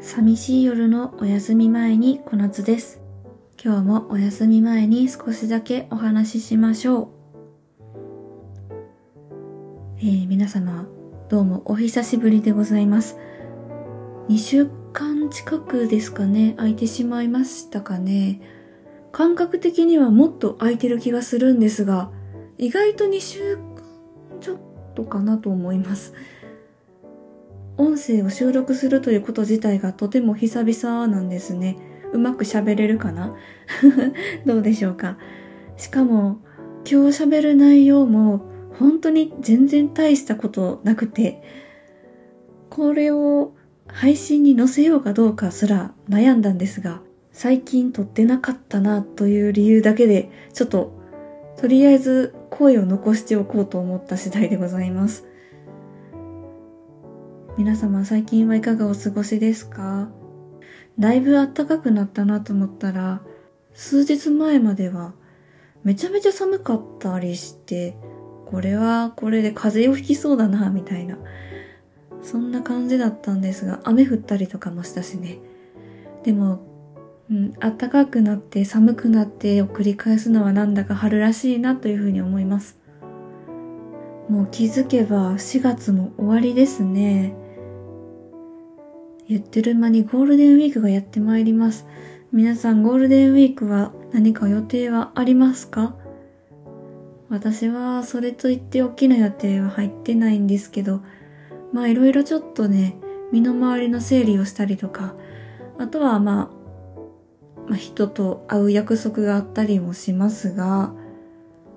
寂しい夜のお休み前に小夏です。今日もお休み前に少しだけお話ししましょう。えー皆様、どうもお久しぶりでございます。2週間近くですかね、空いてしまいましたかね。感覚的にはもっと空いてる気がするんですが、意外と2週間ちょっとかなと思います。音声を収録するということ自体がとても久々なんですね。うまく喋れるかな？どうでしょうか？しかも、今日喋る内容も本当に全然大したことなくて、これを配信に載せようかどうかすら悩んだんですが、最近撮ってなかったなという理由だけで、ちょっと、とりあえず声を残しておこうと思った次第でございます。皆様最近はいかがお過ごしですか？だいぶ暖かくなったなと思ったら、数日前まではめちゃめちゃ寒かったりして、これはこれで風邪をひきそうだな、みたいな。そんな感じだったんですが、雨降ったりとかもしたしね。でも、うん、暖かくなって寒くなってを繰り返すのはなんだか春らしいなというふうに思います。もう気づけば4月も終わりですね。言ってる間にゴールデンウィークがやってまいります。皆さんゴールデンウィークは何か予定はありますか？私はそれといって大きな予定は入ってないんですけど、まあいろいろちょっとね、身の回りの整理をしたりとか、あとはまあ、まあ人と会う約束があったりもしますが、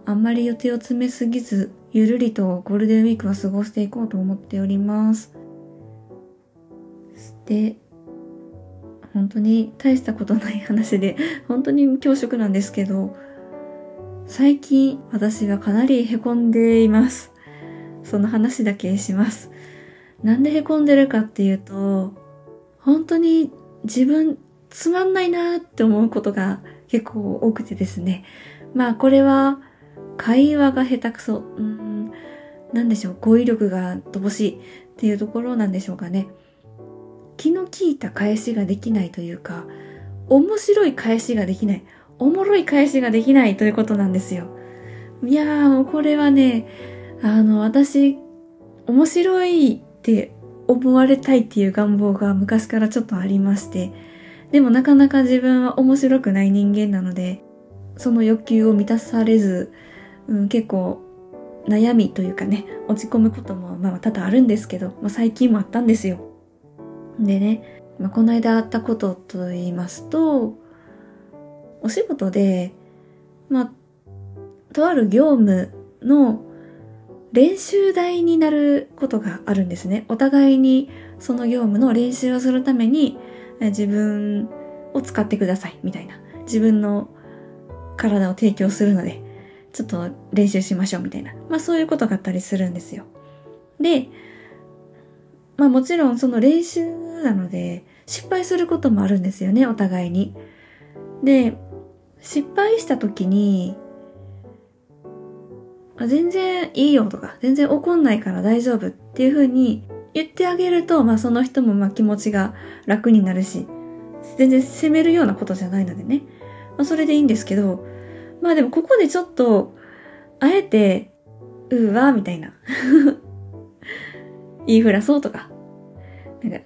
あんまり予定を詰めすぎず、ゆるりとゴールデンウィークは過ごしていこうと思っております。で、本当に大したことない話で、本当に恐縮なんですけど、最近私はかなり凹んでいます。その話だけします。なんで凹んでるかっていうと、本当に自分つまんないなって思うことが結構多くてですね。まあこれは会話が下手くそ。うん、なんでしょう、語彙力が乏しいっていうところなんでしょうかね。気の利いた返しができないというか、面白い返しができない。おもろい返しができないということなんですよ。いやーもうこれはね、あの、私、面白いって思われたいっていう願望が昔からちょっとありまして、でもなかなか自分は面白くない人間なので、その欲求を満たされず、うん、結構悩みというかね、落ち込むこともまあ多々あるんですけど、まあ、最近もあったんですよ。でね、まあ、この間あったことと言いますと、お仕事で、まあ、とある業務の練習台になることがあるんですね。お互いにその業務の練習をするために自分を使ってくださいみたいな。自分の体を提供するので、ちょっと練習しましょうみたいな。まあそういうことがあったりするんですよ。で、まあもちろんその練習なので失敗することもあるんですよね、お互いに。で、失敗した時に、あ全然いいよとか、全然怒んないから大丈夫っていう風に言ってあげると、まあその人もまあ気持ちが楽になるし、全然責めるようなことじゃないのでね。まあそれでいいんですけど、まあでもここでちょっと、あえて、うーわ、みたいな。言いふらそうとか。なんか、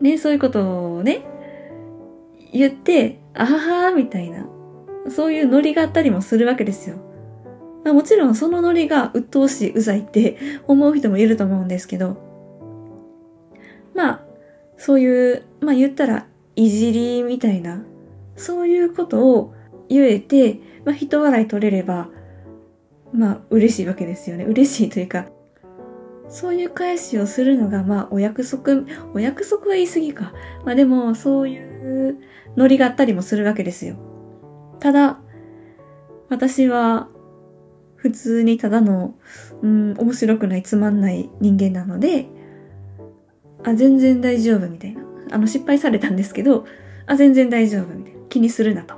ね、そういうことをね、言って、あははみたいな。そういうノリがあったりもするわけですよ。まあ、もちろんそのノリが鬱陶しい、うざいって 思う人もいると思うんですけど、まあ、そういう、まあ言ったら、いじりみたいな、そういうことを言えて、まあ人笑い取れれば、まあ嬉しいわけですよね。嬉しいというか、そういう返しをするのが、まあお約束、お約束は言い過ぎか。まあでも、そういうノリがあったりもするわけですよ。ただ、私は、普通にただの、うん、面白くない、つまんない人間なので、あ、全然大丈夫みたいな。あの、失敗されたんですけど、あ、全然大丈夫みたいな。気にするなと。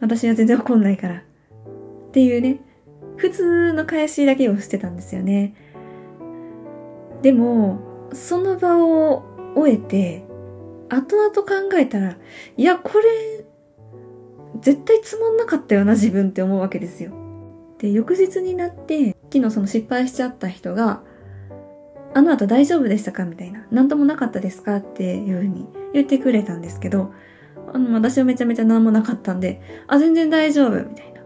私は全然怒んないから。っていうね、普通の返しだけをしてたんですよね。でも、その場を終えて、後々考えたら、いや、これ、絶対つまんなかったよな、自分って思うわけですよ。で、翌日になって、昨日その失敗しちゃった人が、あの後大丈夫でしたか？みたいな。なんともなかったですか？っていうふうに言ってくれたんですけど、あの、私はめちゃめちゃ何もなかったんで、あ、全然大丈夫みたいな。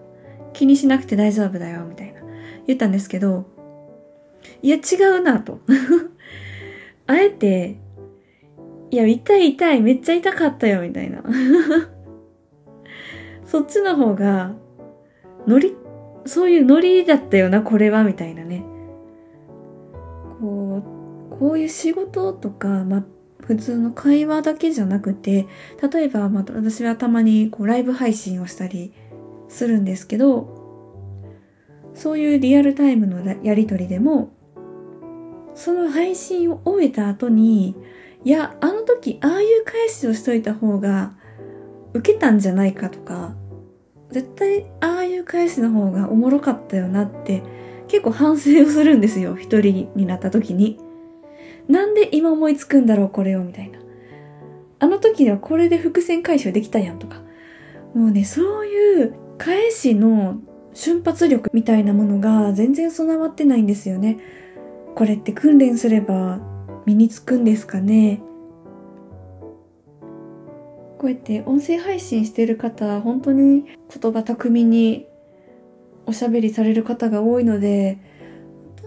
気にしなくて大丈夫だよみたいな。言ったんですけど、いや、違うなと。あえて、いや、痛い痛い、めっちゃ痛かったよ、みたいな。そっちの方が、ノリ、そういうノリだったよな、これは、みたいなね。こう、こういう仕事とか、まあ、普通の会話だけじゃなくて、例えば、まあ、私はたまにこうライブ配信をしたりするんですけど、そういうリアルタイムのやりとりでも、その配信を終えた後に、いや、あの時ああいう返しをしといた方が受けたんじゃないかとか、絶対ああいう返しの方がおもろかったよなって結構反省をするんですよ。一人になった時に。なんで今思いつくんだろうこれをみたいな。あの時にはこれで伏線回収できたやんとか。もうね、そういう返しの瞬発力みたいなものが全然備わってないんですよね。これって訓練すれば身につくんですかね？こうやって音声配信してる方、本当に言葉巧みにおしゃべりされる方が多いので、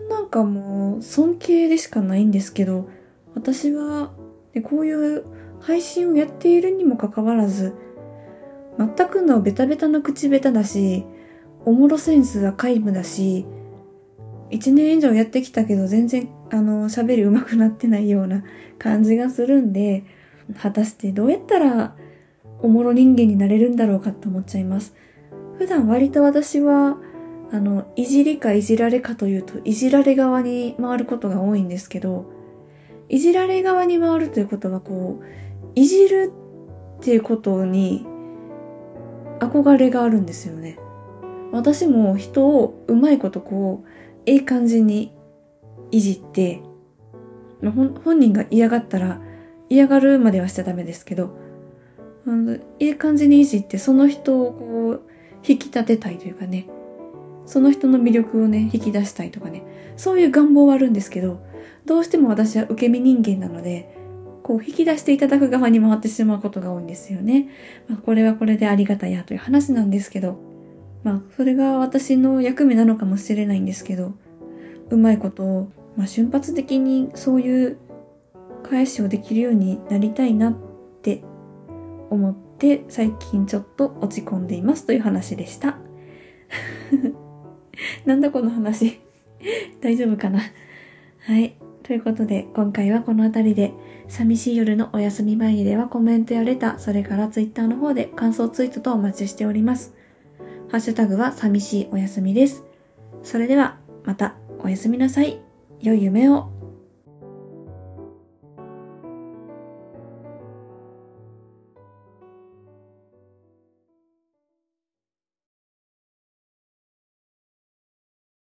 なんかもう尊敬でしかないんですけど、私は、ね、こういう配信をやっているにもかかわらず、全くのベタベタな口下手だし、おもろセンスは皆無だし、一年以上やってきたけど全然あの喋り上手くなってないような感じがするんで、果たしてどうやったらおもろ人間になれるんだろうかと思っちゃいます。普段割と私はあの、いじりかいじられかというと、いじられ側に回ることが多いんですけど、いじられ側に回るということは、こう、いじるっていうことに憧れがあるんですよね。私も人をうまいことこう、ええ感じにいじって、本人が嫌がったら嫌がるまではしちゃダメですけど、ええ感じにいじってその人をこう引き立てたいというかね、その人の魅力をね、引き出したいとかね、そういう願望はあるんですけど、どうしても私は受け身人間なので、こう引き出していただく側に回ってしまうことが多いんですよね。まあ、これはこれでありがたいやという話なんですけど、まあ、それが私の役目なのかもしれないんですけど、うまいことを、まあ、瞬発的にそういう返しをできるようになりたいなって思って最近ちょっと落ち込んでいますという話でした。なんだこの話。大丈夫かなはい。ということで、今回はこの辺りで、寂しい夜のお休み前にではコメントやレター、それからツイッターの方で感想ツイートとお待ちしております。ハッシュタグは寂しいお休みです。それでは、またおやすみなさい。良い夢を。